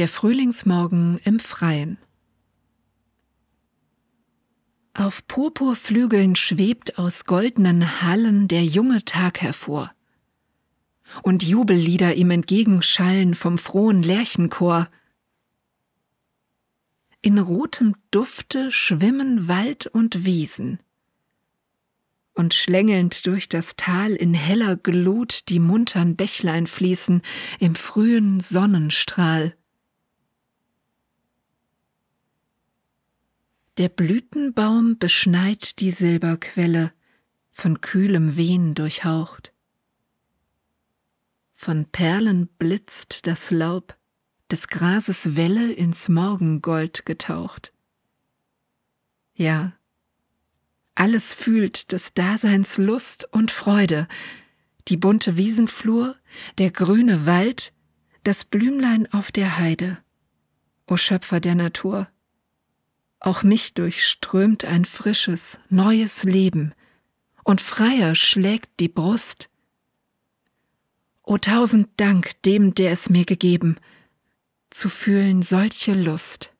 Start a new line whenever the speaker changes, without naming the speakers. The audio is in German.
Der Frühlingsmorgen im Freien Auf Purpurflügeln schwebt aus goldenen Hallen der junge Tag hervor. Und Jubellieder ihm entgegenschallen vom frohen Lerchenchor. In rotem Dufte schwimmen Wald und Wiesen. Und schlängelnd durch das Tal in heller Glut die muntern Bächlein fließen im frühen Sonnenstrahl. Der Blütenbaum beschneit die Silberquelle, von kühlem Wehen durchhaucht. Von Perlen blitzt das Laub, des Grases Welle ins Morgengold getaucht. Ja, alles fühlt des Daseins Lust und Freude, die bunte Wiesenflur, der grüne Wald, das Blümlein auf der Heide. O Schöpfer der Natur, auch mich durchströmt ein frisches, neues Leben, und freier schlägt die Brust. O tausend Dank dem, der es mir gegeben, zu fühlen solche Lust.